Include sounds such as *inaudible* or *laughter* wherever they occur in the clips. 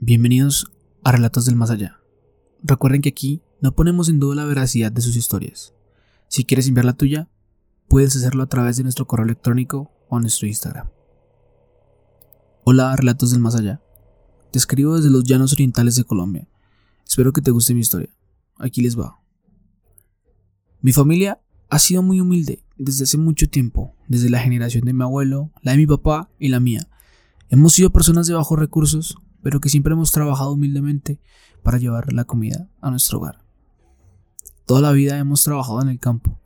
Bienvenidos a Relatos del Más Allá. Recuerden que aquí no ponemos en duda la veracidad de sus historias. Si quieres enviar la tuya, puedes hacerlo a través de nuestro correo electrónico o nuestro Instagram. Hola, Relatos del Más Allá. Te escribo desde los llanos orientales de Colombia. Espero que te guste mi historia. Aquí les va. Mi familia ha sido muy humilde desde hace mucho tiempo, desde la generación de mi abuelo, la de mi papá y la mía. Hemos sido personas de bajos recursos pero que siempre hemos trabajado humildemente para llevar la comida a nuestro hogar. Toda la vida hemos trabajado en el campo,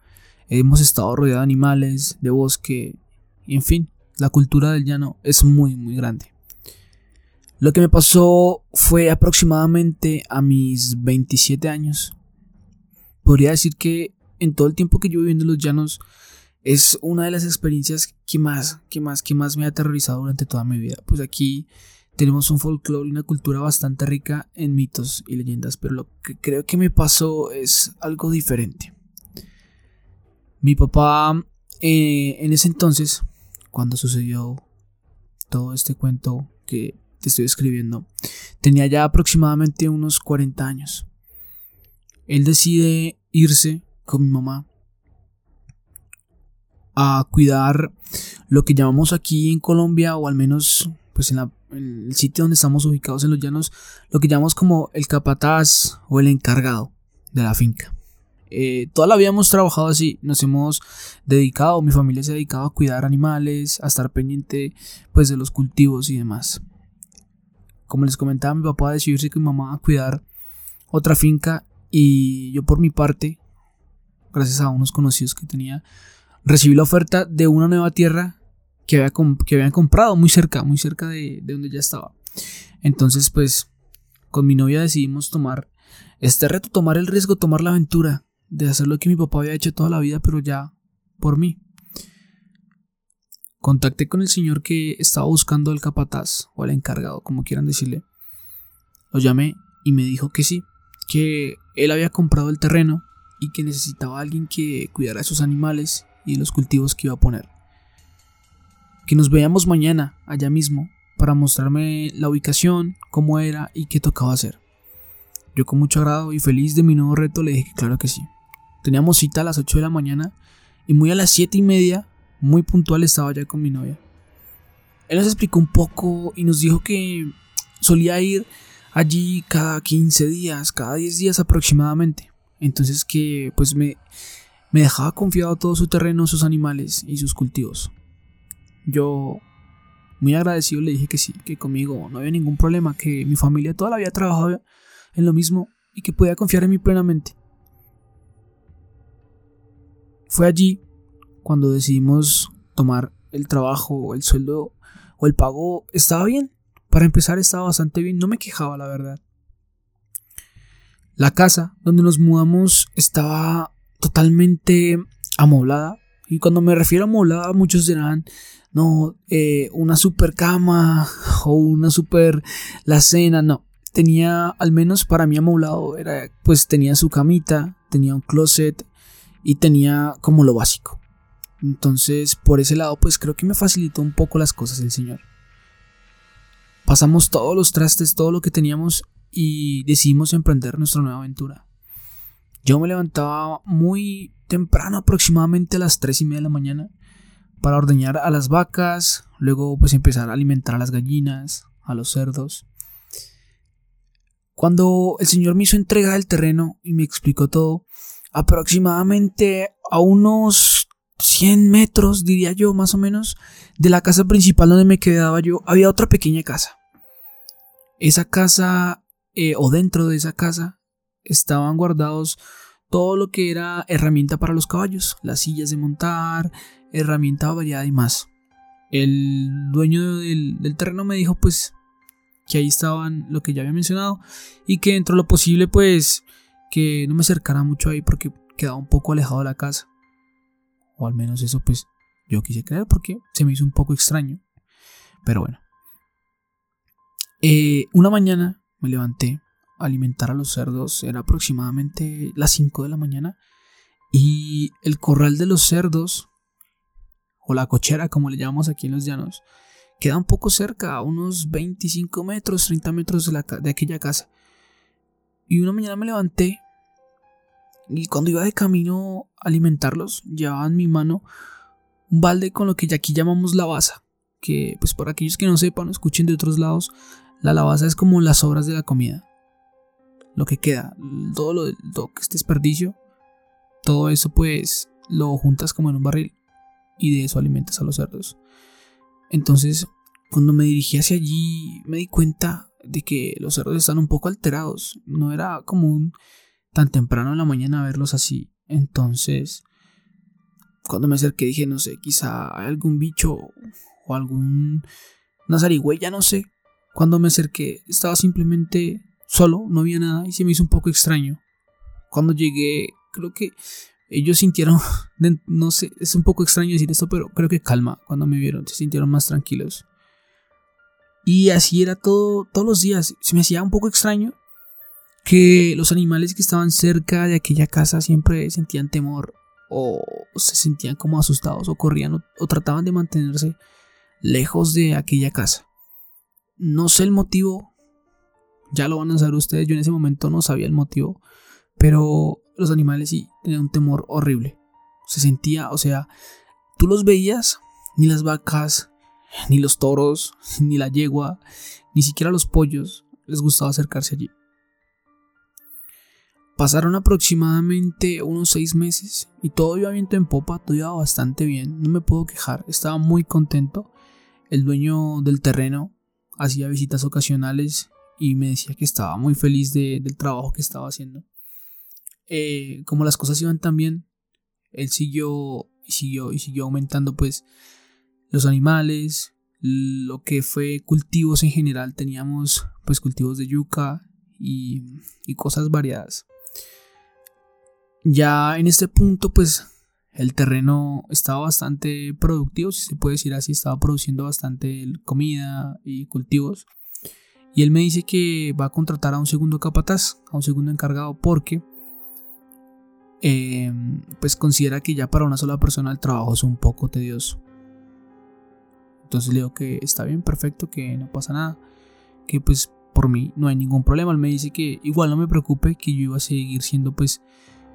hemos estado rodeados de animales, de bosque, y en fin, la cultura del llano es muy, muy grande. Lo que me pasó fue aproximadamente a mis 27 años. Podría decir que en todo el tiempo que yo viviendo en los llanos es una de las experiencias que más, que más, que más me ha aterrorizado durante toda mi vida. Pues aquí tenemos un folclore y una cultura bastante rica en mitos y leyendas, pero lo que creo que me pasó es algo diferente. Mi papá, eh, en ese entonces, cuando sucedió todo este cuento que te estoy escribiendo, tenía ya aproximadamente unos 40 años. Él decide irse con mi mamá a cuidar lo que llamamos aquí en Colombia, o al menos pues en, el sitio donde estamos ubicados en los llanos, lo que llamamos como el capataz o el encargado de la finca. Eh, toda la hemos trabajado así, nos hemos dedicado, mi familia se ha dedicado a cuidar animales, a estar pendiente pues de los cultivos y demás. Como les comentaba, mi papá decidió irse con mi mamá a cuidar otra finca y yo por mi parte, gracias a unos conocidos que tenía, recibí la oferta de una nueva tierra que, había que habían comprado muy cerca, muy cerca de, de donde ya estaba. Entonces, pues, con mi novia decidimos tomar este reto, tomar el riesgo, tomar la aventura de hacer lo que mi papá había hecho toda la vida, pero ya por mí. Contacté con el señor que estaba buscando al capataz o al encargado, como quieran decirle. Lo llamé y me dijo que sí, que él había comprado el terreno y que necesitaba a alguien que cuidara a sus animales y los cultivos que iba a poner que nos veamos mañana allá mismo para mostrarme la ubicación, cómo era y qué tocaba hacer. Yo con mucho agrado y feliz de mi nuevo reto le dije que claro que sí. Teníamos cita a las 8 de la mañana y muy a las 7 y media, muy puntual estaba ya con mi novia. Él nos explicó un poco y nos dijo que solía ir allí cada 15 días, cada 10 días aproximadamente. Entonces que pues me, me dejaba confiado todo su terreno, sus animales y sus cultivos. Yo, muy agradecido, le dije que sí, que conmigo no había ningún problema, que mi familia toda la había trabajado en lo mismo y que podía confiar en mí plenamente. Fue allí cuando decidimos tomar el trabajo, el sueldo o el pago. Estaba bien. Para empezar estaba bastante bien. No me quejaba, la verdad. La casa donde nos mudamos estaba totalmente amoblada. Y cuando me refiero a amoblada, muchos dirán, no, eh, una super cama *laughs* o una super la cena, no. Tenía, al menos para mí amoblado, era, pues tenía su camita, tenía un closet y tenía como lo básico. Entonces, por ese lado, pues creo que me facilitó un poco las cosas el Señor. Pasamos todos los trastes, todo lo que teníamos y decidimos emprender nuestra nueva aventura. Yo me levantaba muy temprano, aproximadamente a las 3 y media de la mañana, para ordeñar a las vacas, luego pues empezar a alimentar a las gallinas, a los cerdos. Cuando el señor me hizo entrega del terreno y me explicó todo, aproximadamente a unos 100 metros, diría yo, más o menos, de la casa principal donde me quedaba yo, había otra pequeña casa. Esa casa, eh, o dentro de esa casa, estaban guardados todo lo que era herramienta para los caballos, las sillas de montar, herramienta variada y más. El dueño del, terreno me dijo pues que ahí estaban lo que ya había mencionado y que dentro de lo posible pues que no me acercara mucho ahí porque quedaba un poco alejado de la casa. O al menos eso pues yo quise creer porque se me hizo un poco extraño. Pero bueno. Eh, una mañana me levanté alimentar a los cerdos era aproximadamente las 5 de la mañana y el corral de los cerdos o la cochera como le llamamos aquí en los llanos queda un poco cerca, unos 25 metros, 30 metros de, la, de aquella casa. Y una mañana me levanté y cuando iba de camino a alimentarlos, llevaba en mi mano un balde con lo que aquí llamamos lavaza. Que, pues, para aquellos que no sepan o escuchen de otros lados, la lavaza es como las sobras de la comida. Lo que queda, todo lo, lo que es desperdicio, todo eso, pues, lo juntas como en un barril y de eso alimentas a los cerdos. Entonces, cuando me dirigí hacia allí, me di cuenta de que los cerdos están un poco alterados. No era común tan temprano en la mañana verlos así. Entonces, cuando me acerqué dije, no sé, quizá hay algún bicho o algún... una zarigüeya, no sé. Cuando me acerqué estaba simplemente solo, no había nada y se me hizo un poco extraño. Cuando llegué, creo que ellos sintieron, *laughs* no sé, es un poco extraño decir esto, pero creo que calma cuando me vieron, se sintieron más tranquilos. Y así era todo, todos los días. Se me hacía un poco extraño que los animales que estaban cerca de aquella casa siempre sentían temor o se sentían como asustados o corrían o, o trataban de mantenerse lejos de aquella casa. No sé el motivo, ya lo van a saber ustedes, yo en ese momento no sabía el motivo, pero los animales sí tenían un temor horrible. Se sentía, o sea, tú los veías, ni las vacas, ni los toros, *laughs* ni la yegua, ni siquiera los pollos les gustaba acercarse allí. Pasaron aproximadamente unos seis meses y todo iba viento en popa, todo iba bastante bien, no me puedo quejar, estaba muy contento. El dueño del terreno hacía visitas ocasionales y me decía que estaba muy feliz del trabajo que estaba haciendo. Eh, como las cosas iban tan bien, él siguió siguió y siguió aumentando pues los animales, lo que fue cultivos en general, teníamos pues cultivos de yuca y, y cosas variadas. Ya en este punto pues el terreno estaba bastante productivo, si se puede decir así, estaba produciendo bastante comida y cultivos. Y él me dice que va a contratar a un segundo capataz, a un segundo encargado, porque Em, pues considera que ya para una sola persona el trabajo es un poco tedioso. Entonces le digo que está bien, perfecto, que no pasa nada, que pues por mí no hay ningún problema. Él me dice que igual no me preocupe, que yo iba a seguir siendo pues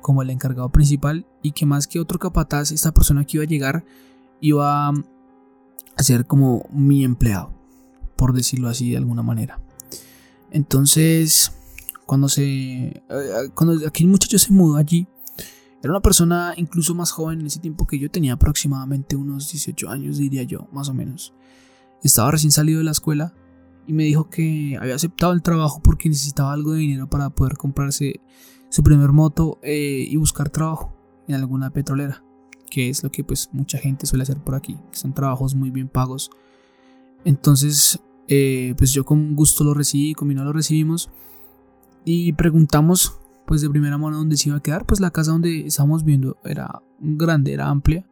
como el encargado principal y que más que otro capataz, esta persona que iba a llegar iba a ser como mi empleado, por decirlo así de alguna manera. Entonces, cuando se. Eh, cuando aquí el muchacho se mudó allí, era una persona incluso más joven en ese tiempo que yo tenía aproximadamente unos 18 años, diría yo, más o menos. Estaba recién salido de la escuela y me dijo que había aceptado el trabajo porque necesitaba algo de dinero para poder comprarse su primer moto eh, y buscar trabajo en alguna petrolera, que es lo que pues mucha gente suele hacer por aquí, son trabajos muy bien pagos. Entonces, eh, pues yo con gusto lo recibí, con mi no lo recibimos. Y preguntamos pues de primera mano dónde se iba a quedar, pues la casa donde estábamos viendo era grande, era amplia,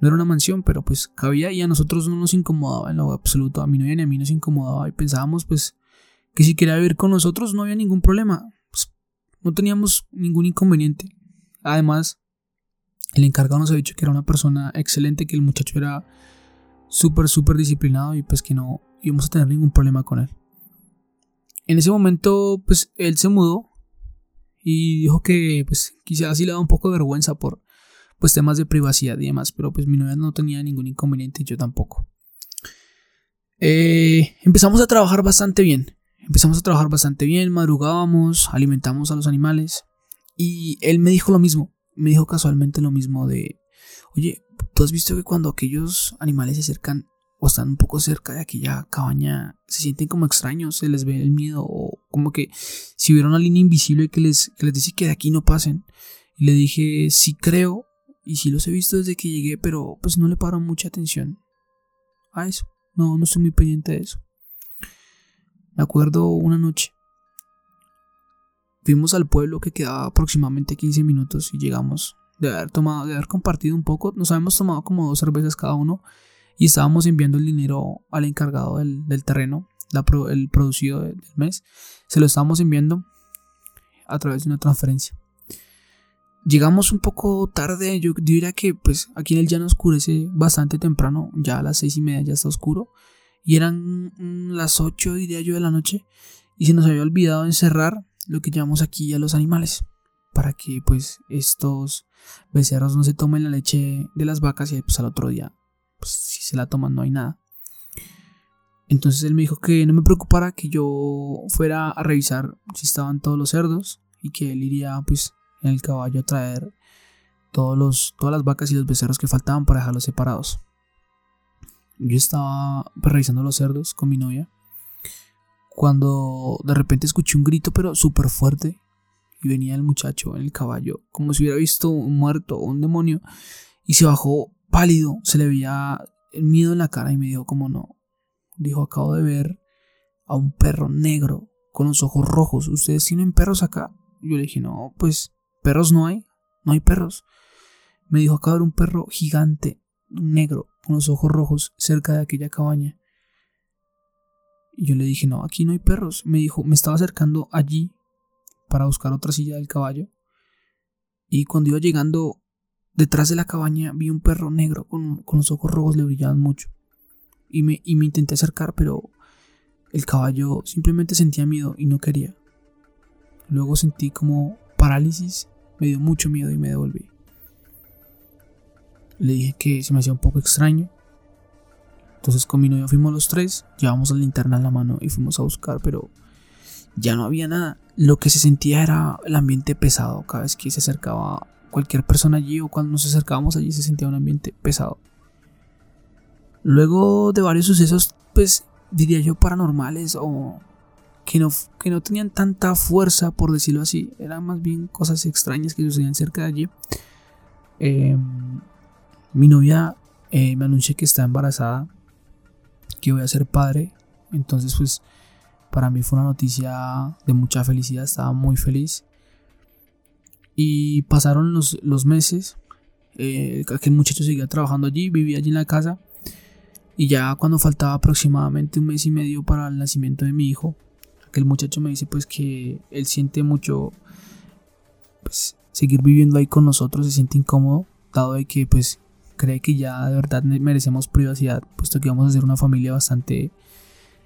no era una mansión, pero pues cabía y a nosotros no nos incomodaba en lo absoluto, a mi novia ni a mí nos incomodaba y pensábamos pues que si quería vivir con nosotros no había ningún problema, pues, no teníamos ningún inconveniente. Además, el encargado nos ha dicho que era una persona excelente, que el muchacho era súper, súper disciplinado y pues que no íbamos a tener ningún problema con él. En ese momento, pues él se mudó y dijo que pues quizás sí le da un poco de vergüenza por pues temas de privacidad y demás, pero pues mi novia no tenía ningún inconveniente y yo tampoco. Eh, empezamos a trabajar bastante bien, empezamos a trabajar bastante bien, madrugábamos, alimentamos a los animales y él me dijo lo mismo, me dijo casualmente lo mismo de, oye, ¿tú has visto que cuando aquellos animales se acercan o están un poco cerca de aquella cabaña, se sienten como extraños, se les ve el miedo o como que si hubiera una línea invisible que les, les dice que de aquí no pasen. Y le dije, sí creo y sí los he visto desde que llegué, pero pues no le paro mucha atención a eso. No, no estoy muy pendiente de eso. Me acuerdo una noche. Fuimos al pueblo que quedaba aproximadamente 15 minutos y llegamos de haber tomado, de haber compartido un poco. Nos habíamos tomado como dos cervezas cada uno y estábamos enviando el dinero al encargado del, terreno, el producido del mes, se lo estábamos enviando a través de una transferencia. Llegamos un poco tarde, yo diría que pues aquí en el llano oscurece bastante temprano, ya a las seis y media ya está oscuro Y eran las 8, diría yo, de la noche. Y se nos había olvidado encerrar lo que llamamos aquí a los animales. Para que pues estos becerros no se tomen la leche de las vacas y pues al otro día, pues si se la toman no hay nada. Entonces él me dijo que no me preocupara que yo fuera a revisar si estaban todos los cerdos y que él iría pues en el caballo a traer todos los, todas las vacas y los becerros que faltaban para dejarlos separados. Yo estaba pues, revisando los cerdos con mi novia cuando de repente escuché un grito pero súper fuerte y venía el muchacho en el caballo como si hubiera visto un muerto o un demonio y se bajó pálido, se le veía el miedo en la cara y me dijo como no, dijo acabo de ver a un perro negro con los ojos rojos, ¿ustedes tienen perros acá? Yo le dije no, pues perros no hay, no hay perros. Me dijo acabo de ver un perro gigante, negro, con los ojos rojos cerca de aquella cabaña. Y yo le dije, no, aquí no hay perros. Me dijo, me estaba acercando allí para buscar otra silla del caballo. Y cuando iba llegando detrás de la cabaña vi un perro negro con, los ojos rojos, le brillaban mucho. Y me, y me intenté acercar, pero el caballo simplemente sentía miedo y no quería. Luego sentí como parálisis, me dio mucho miedo y me devolví. Le dije que se me hacía un poco extraño, entonces con mi novio fuimos los tres, llevamos la linterna en la mano y fuimos a buscar, pero ya no había nada. Lo que se sentía era el ambiente pesado cada vez que se acercaba cualquier persona allí o cuando nos acercábamos allí se sentía un ambiente pesado. Luego de varios sucesos, pues diría yo paranormales o que no, que no tenían tanta fuerza, por decirlo así, eran más bien cosas extrañas que sucedían cerca de allí. Em, mi novia eh, me anunció que está embarazada que voy a ser padre. Entonces, pues, para mí fue una noticia de mucha felicidad, estaba muy feliz. Y pasaron los, los meses, eh, aquel muchacho seguía trabajando allí, vivía allí en la casa. Y ya cuando faltaba aproximadamente un mes y medio para el nacimiento de mi hijo, aquel muchacho me dice pues que él siente mucho pues seguir viviendo ahí con nosotros, se siente incómodo, dado de que pues cree que ya de verdad merecemos privacidad, puesto que vamos a ser una familia bastante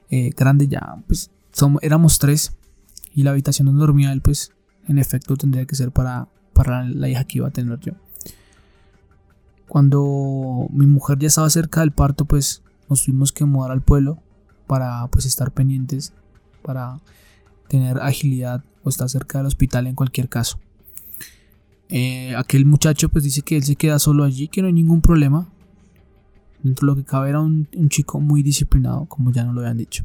eh, grande ya, pues somos, éramos tres y la habitación donde dormía él, pues en efecto tendría que ser para, para la hija que iba a tener yo. Cuando mi mujer ya estaba cerca del parto, pues nos tuvimos que mudar al pueblo para pues estar pendientes, para tener agilidad o estar cerca del hospital en cualquier caso. Eh, aquel muchacho pues dice que él se queda solo allí, que no hay ningún problema. Dentro de lo que cabe era un, chico muy disciplinado, como ya nos lo habían dicho.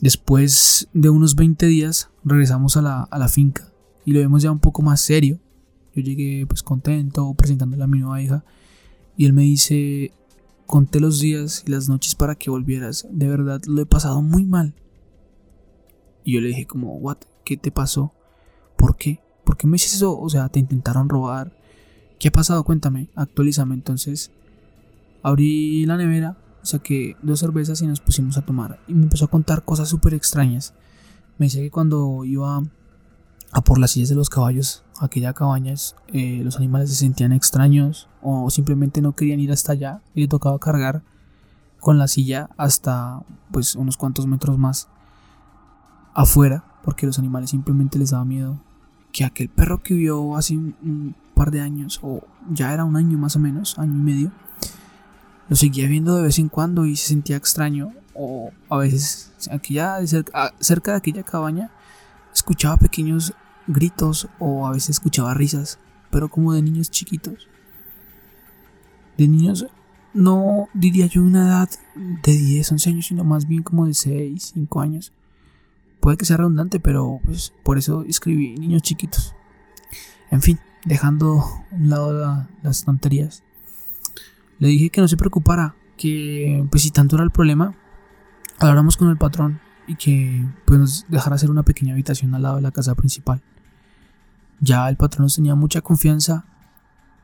Después de unos 20 días regresamos a la, finca y lo vemos ya un poco más serio. Yo llegué pues contento presentándole a mi nueva hija y él me dice, conté los días y las noches para que volvieras. De verdad lo he pasado muy mal. Y yo le dije como, what, ¿qué te pasó? ¿Por qué? ¿por qué me dices eso? O sea, te intentaron robar. ¿Qué ha pasado? Cuéntame, actualízame. Entonces, abrí la nevera, saqué dos cervezas y nos pusimos a tomar. Y me empezó a contar cosas súper extrañas. Me dice que cuando iba a por las sillas de los caballos, aquella cabañas, eh, los animales se sentían extraños o simplemente no querían ir hasta allá y le tocaba cargar con la silla hasta pues unos cuantos metros más afuera porque los animales simplemente les daba miedo que aquel perro que vio hace un, par de años, o ya era un año más o menos, año y medio, lo seguía viendo de vez en cuando y se sentía extraño. O a veces, cerca, cerca de aquella cabaña, escuchaba pequeños gritos o a veces escuchaba risas, pero como de niños chiquitos. De niños, no diría yo una edad de 10, 11 años, sino más bien como de 6, 5 años. Puede que sea redundante, pero pues por eso escribí niños chiquitos. En fin, dejando a un lado las tonterías. Le dije que no se preocupara, que pues si tanto era el problema, habláramos con el patrón y que pues nos dejara hacer una pequeña habitación al lado de la casa principal. Ya el patrón nos tenía mucha confianza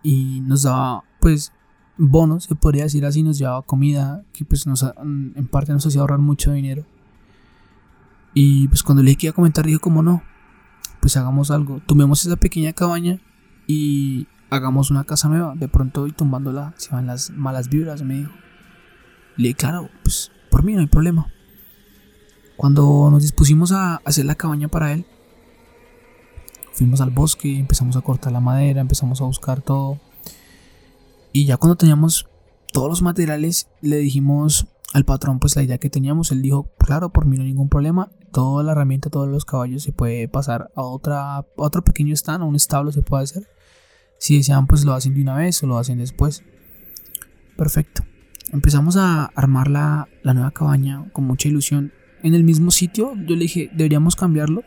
y nos daba pues bonos, se podría decir así, nos llevaba comida que pues nos, en parte nos hacía ahorrar mucho dinero. Y pues cuando le dije que iba a comentar, dijo como no, pues hagamos algo, tomemos esa pequeña cabaña y hagamos una casa nueva. De pronto y tumbándola se van las malas vibras, me dijo. Le dije, claro, pues por mí no hay problema. Cuando nos dispusimos a hacer la cabaña para él, fuimos al bosque, empezamos a cortar la madera, empezamos a buscar todo. Y ya cuando teníamos todos los materiales, le dijimos al patrón pues la idea que teníamos. Él dijo, claro, por mí no hay ningún problema. Toda la herramienta, todos los caballos se puede pasar a, otra, a otro pequeño stand, a un establo se puede hacer. Si desean pues lo hacen de una vez o lo hacen después. Perfecto. Empezamos a armar la, la nueva cabaña con mucha ilusión. En el mismo sitio yo le dije, deberíamos cambiarlo.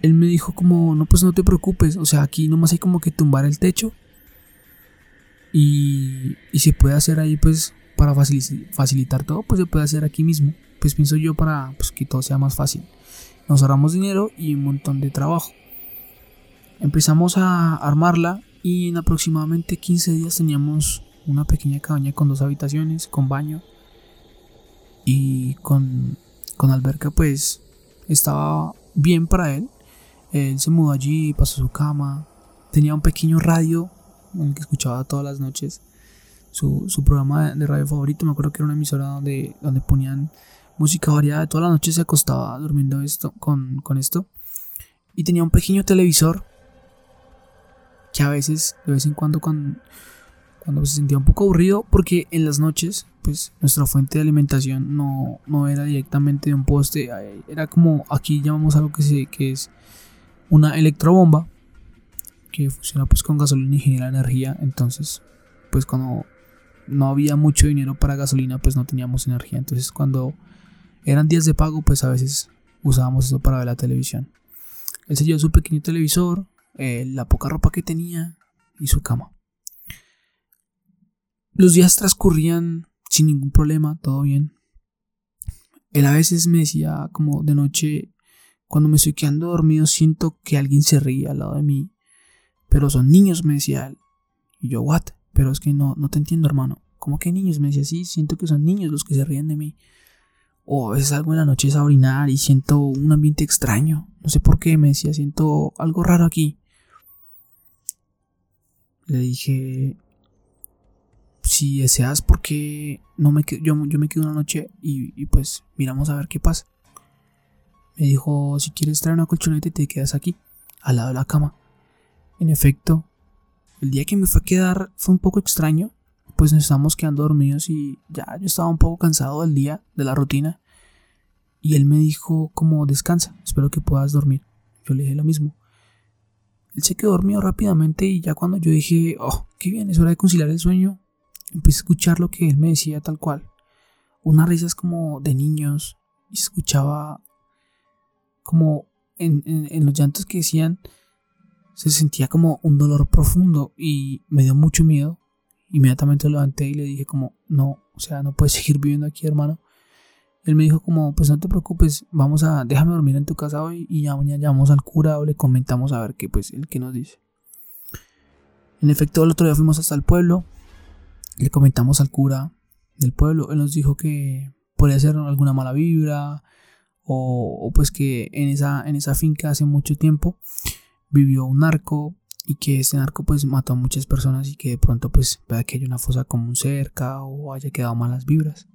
Él me dijo como, no pues no te preocupes. O sea, aquí nomás hay como que tumbar el techo. Y, y se puede hacer ahí pues para facilitar todo, pues se puede hacer aquí mismo. Pues pienso yo para pues, que todo sea más fácil. Nos ahorramos dinero y un montón de trabajo. Empezamos a armarla y en aproximadamente 15 días teníamos una pequeña cabaña con dos habitaciones, con baño y con, con alberca pues estaba bien para él. Él se mudó allí, pasó su cama, tenía un pequeño radio en el que escuchaba todas las noches su, su programa de radio favorito. Me acuerdo que era una emisora donde, donde ponían música variada. Toda la noche se acostaba durmiendo esto, con, con esto. Y tenía un pequeño televisor que a veces, de vez en cuando, cuando, cuando se sentía un poco aburrido, porque en las noches, pues nuestra fuente de alimentación no, no era directamente de un poste, era como aquí llamamos algo que, se, que es una electrobomba que funciona pues con gasolina y genera energía. Entonces, pues cuando no había mucho dinero para gasolina, pues no teníamos energía. Entonces cuando eran días de pago, pues a veces usábamos eso para ver la televisión. Él se su pequeño televisor, eh, la poca ropa que tenía y su cama. Los días transcurrían sin ningún problema, todo bien. Él a veces me decía como de noche, cuando me estoy quedando dormido siento que alguien se ríe al lado de mí. Pero son niños, me decía él. Y yo, what? Pero es que no, no te entiendo, hermano. ¿Cómo que niños? Me decía, sí, siento que son niños los que se ríen de mí. O a veces salgo en la noche a orinar y siento un ambiente extraño. No sé por qué, me decía, siento algo raro aquí. Le dije, si deseas, porque no me yo, yo me quedo una noche y, y, pues miramos a ver qué pasa. Me dijo, si quieres traer una colchoneta te quedas aquí, al lado de la cama. En efecto, el día que me fue a quedar fue un poco extraño, pues nos estábamos quedando dormidos y ya yo estaba un poco cansado del día, de la rutina. Y él me dijo como descansa, espero que puedas dormir. Yo le dije lo mismo. Él se quedó dormido rápidamente y ya cuando yo dije, oh, qué bien, es hora de conciliar el sueño, empecé a escuchar lo que él me decía tal cual. Unas risas como de niños y escuchaba como en, en los llantos que decían se sentía como un dolor profundo y me dio mucho miedo. Inmediatamente lo levanté y le dije como, no, o sea, no puedes seguir viviendo aquí, hermano. Él me dijo como, pues no te preocupes, vamos a, déjame dormir en tu casa hoy y ya mañana llamamos al cura o le comentamos a ver qué, pues, el que nos dice. En efecto, el otro día fuimos hasta el pueblo, le comentamos al cura del pueblo, él nos dijo que podría ser alguna mala vibra o, o pues que en esa, en esa finca hace mucho tiempo vivió un narco y que este narco pues mató a muchas personas y que de pronto pues vea que hay una fosa común cerca o haya quedado malas vibras.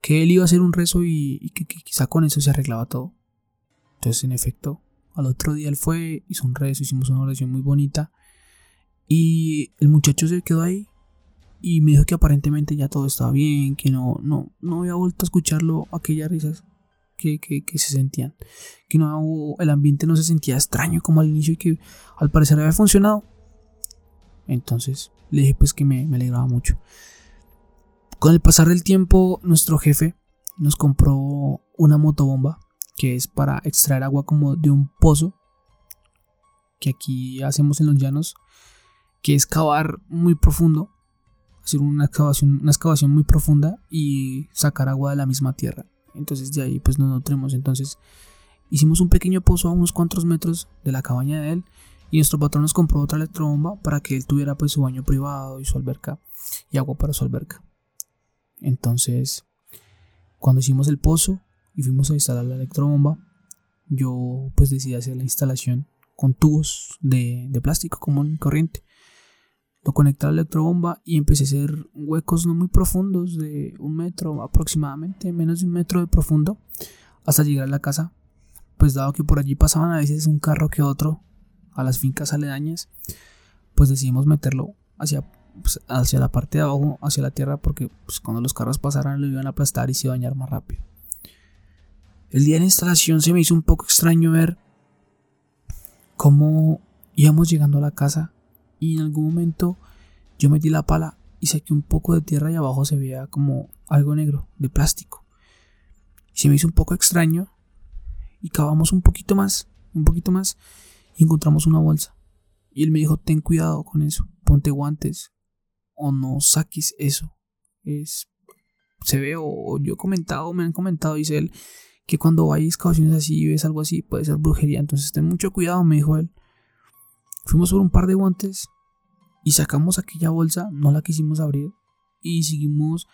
Que él iba a hacer un rezo y, que, quizá con eso se arreglaba todo. Entonces en efecto, al otro día él fue, hizo un rezo, hicimos una oración muy bonita y el muchacho se quedó ahí y me dijo que aparentemente ya todo estaba bien, que no, no, no había vuelto a escucharlo aquellas risas que, se sentían. Que no, el ambiente no se sentía extraño como al inicio y que al parecer había funcionado. Entonces le dije pues que me alegraba mucho. Con el pasar del tiempo, nuestro jefe nos compró una motobomba que es para extraer agua como de un pozo que aquí hacemos en los llanos, que es cavar muy profundo, hacer una excavación, una excavación muy profunda y sacar agua de la misma tierra. Entonces de ahí pues nos nutremos. Entonces hicimos un pequeño pozo a unos cuantos metros de la cabaña de él y nuestro patrón nos compró otra electrobomba para que él tuviera pues su baño privado y su alberca y agua para su alberca. Entonces, cuando hicimos el pozo y fuimos a instalar la electrobomba, yo pues decidí hacer la instalación con tubos de, de plástico común corriente. Lo conecté a la electrobomba y empecé a hacer huecos no muy profundos, de un metro aproximadamente, menos de un metro de profundo, hasta llegar a la casa. Pues dado que por allí pasaban a veces un carro que otro a las fincas aledañas, pues decidimos meterlo hacia, pues, hacia la parte de abajo, hacia la tierra, porque pues, cuando los carros pasaran lo iban a aplastar y se iba a dañar más rápido. El día de la instalación se me hizo un poco extraño ver cómo íbamos llegando a la casa y en algún momento yo metí la pala y saqué un poco de tierra y abajo se veía como algo negro de plástico. Se me hizo un poco extraño y cavamos un poquito más, un poquito más y encontramos una bolsa. Y él me dijo, ten cuidado con eso, ponte guantes o no saques eso. Es, se ve o yo he comentado, me han comentado, dice él, que cuando hay excavaciones así y ves algo así puede ser brujería. Entonces ten mucho cuidado, me dijo él. Fuimos por un par de guantes y sacamos aquella bolsa, no la quisimos abrir y seguimos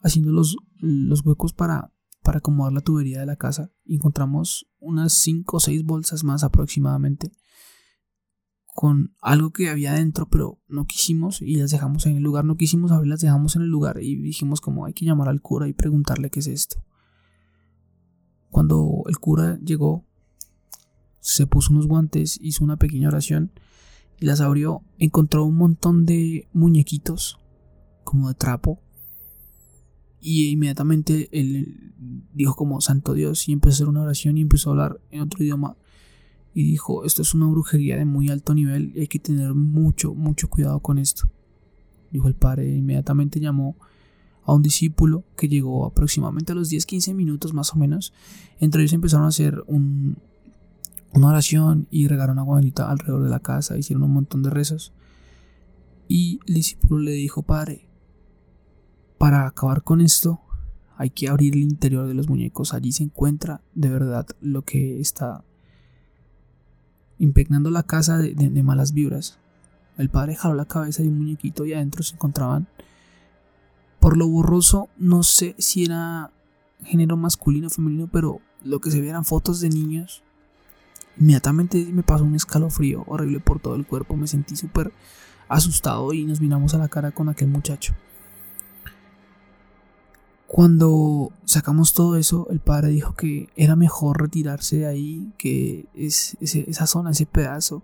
haciendo los, los huecos para, para acomodar la tubería de la casa. encontramos unas 5 o 6 bolsas más aproximadamente con algo que había dentro, pero no quisimos y las dejamos en el lugar. No quisimos abrirlas, dejamos en el lugar y dijimos como hay que llamar al cura y preguntarle qué es esto. Cuando el cura llegó, se puso unos guantes, hizo una pequeña oración y las abrió. Encontró un montón de muñequitos, como de trapo. Y inmediatamente él dijo como Santo Dios y empezó a hacer una oración y empezó a hablar en otro idioma. Y dijo, esto es una brujería de muy alto nivel y hay que tener mucho, mucho cuidado con esto. Dijo el padre, inmediatamente llamó a un discípulo que llegó aproximadamente a los 10-15 minutos más o menos. Entre ellos empezaron a hacer una oración y regaron agua bendita alrededor de la casa, hicieron un montón de rezos. Y el discípulo le dijo, Padre, para acabar con esto hay que abrir el interior de los muñecos. Allí se encuentra de verdad lo que está impregnando la casa de, malas vibras. El padre jaló la cabeza de un muñequito y adentro se encontraban por lo borroso, no sé si era género masculino o femenino, pero lo que se veían fotos de niños. Inmediatamente me pasó un escalofrío horrible por todo el cuerpo. Me sentí súper asustado y nos miramos a la cara con aquel muchacho. Cuando sacamos todo eso, el padre dijo que era mejor retirarse de ahí, que esa zona, ese pedazo,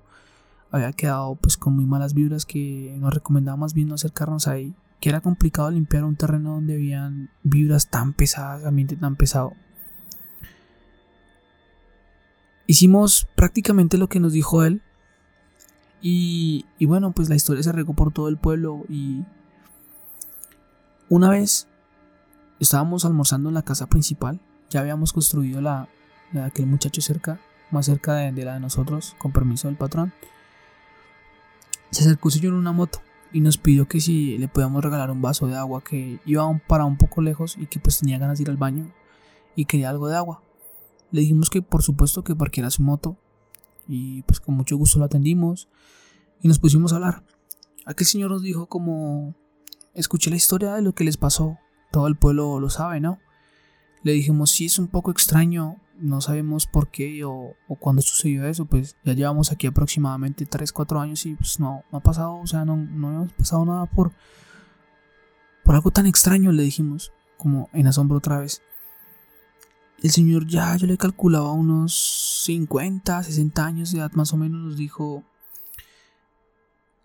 había quedado pues con muy malas vibras, que nos recomendaba más bien no acercarnos ahí que era complicado limpiar un terreno donde habían vibras tan pesadas, ambiente tan pesado. Hicimos prácticamente lo que nos dijo él. Y, y bueno, pues la historia se regó por todo el pueblo. Y una vez estábamos almorzando en la casa principal. Ya habíamos construido la, de aquel muchacho cerca, más cerca de, la de nosotros, con permiso del patrón. Se acercó un señor en una moto y nos pidió que si le podíamos regalar un vaso de agua que iba para un poco lejos y que pues tenía ganas de ir al baño y quería algo de agua. Le dijimos que por supuesto que parqueara su moto y pues con mucho gusto lo atendimos y nos pusimos a hablar. Aquel señor nos dijo como escuché la historia de lo que les pasó, todo el pueblo lo sabe, ¿no? Le dijimos, sí, es un poco extraño, no sabemos por qué o, o cuándo sucedió eso, pues ya llevamos aquí aproximadamente 3, 4 años y pues no, no ha pasado, o sea, no, no hemos pasado nada por, por algo tan extraño, le dijimos, como en asombro otra vez. El señor ya, yo le calculaba unos 50, 60 años de edad más o menos, nos dijo,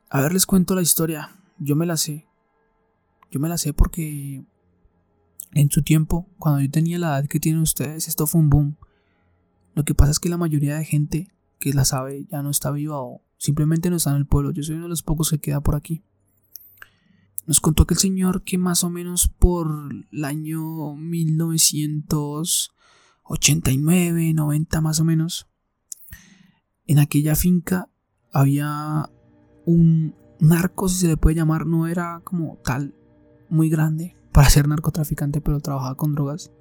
a ver, les cuento la historia, yo me la sé, yo me la sé porque en su tiempo, cuando yo tenía la edad que tienen ustedes, esto fue un boom. Lo que pasa es que la mayoría de gente que la sabe ya no está viva o simplemente no está en el pueblo. Yo soy uno de los pocos que queda por aquí. Nos contó que el señor que más o menos por el año 1989, 90 más o menos, en aquella finca había un narco, si se le puede llamar, no era como tal muy grande, para ser narcotraficante, pero trabajaba con drogas.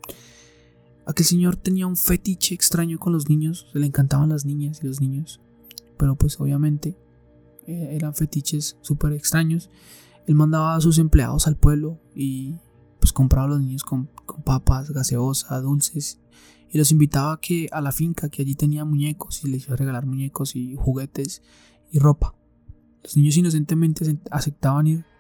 Aquel señor tenía un fetiche extraño con los niños, se le encantaban las niñas y los niños, pero pues obviamente eh, eran fetiches súper extraños. Él mandaba a sus empleados al pueblo y pues compraba a los niños con, papas, gaseosa, dulces y los invitaba a, que, a la finca que allí tenía muñecos y les iba a regalar muñecos y juguetes y ropa. Los niños inocentemente aceptaban ir.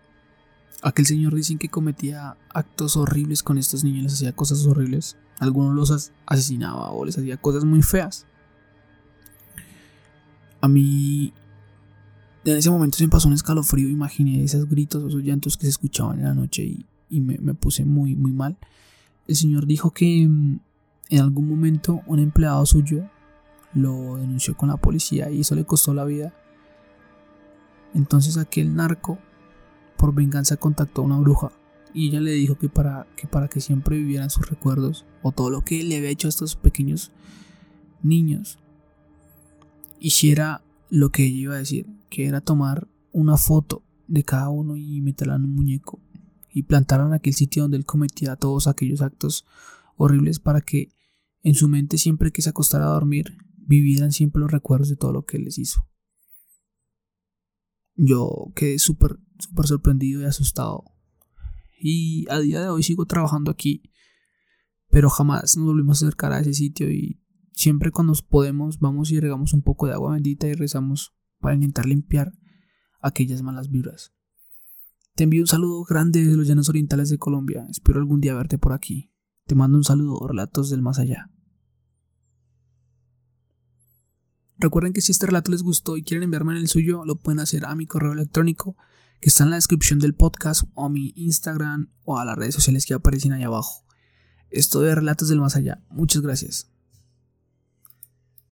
Aquel señor dicen que cometía actos horribles con estos niños, les hacía cosas horribles. Algunos los asesinaba o les hacía cosas muy feas. A mí en ese momento se me pasó un escalofrío, imaginé esos gritos, esos llantos que se escuchaban en la noche y, me, me, puse muy, muy mal. El señor dijo que mm, en algún momento un empleado suyo lo denunció con la policía y eso le costó la vida. Entonces aquel narco, por venganza, contactó a una bruja y ella le dijo que para que, siempre vivieran sus recuerdos o todo lo que le había hecho a estos pequeños niños, hiciera lo que ella iba a decir, que era tomar una foto de cada uno y meterla en un muñeco y plantarla en aquel sitio donde él cometía todos aquellos actos horribles para que en su mente siempre que se acostara a dormir vivieran siempre los recuerdos de todo lo que él les hizo. Yo quedé súper, súper sorprendido y asustado. Y a día de hoy sigo trabajando aquí, pero jamás nos volvimos a acercar a ese sitio y Siempre cuando podemos vamos y regamos un poco de agua bendita y rezamos para intentar limpiar aquellas malas vibras. Te envío un saludo grande de los llanos orientales de Colombia. Espero algún día verte por aquí. Te mando un saludo, relatos del más allá. Recuerden que si este relato les gustó y quieren enviarme el suyo, lo pueden hacer a mi correo electrónico que está en la descripción del podcast o mi Instagram o a las redes sociales que aparecen ahí abajo. Esto de Relatos del Más Allá. Muchas gracias.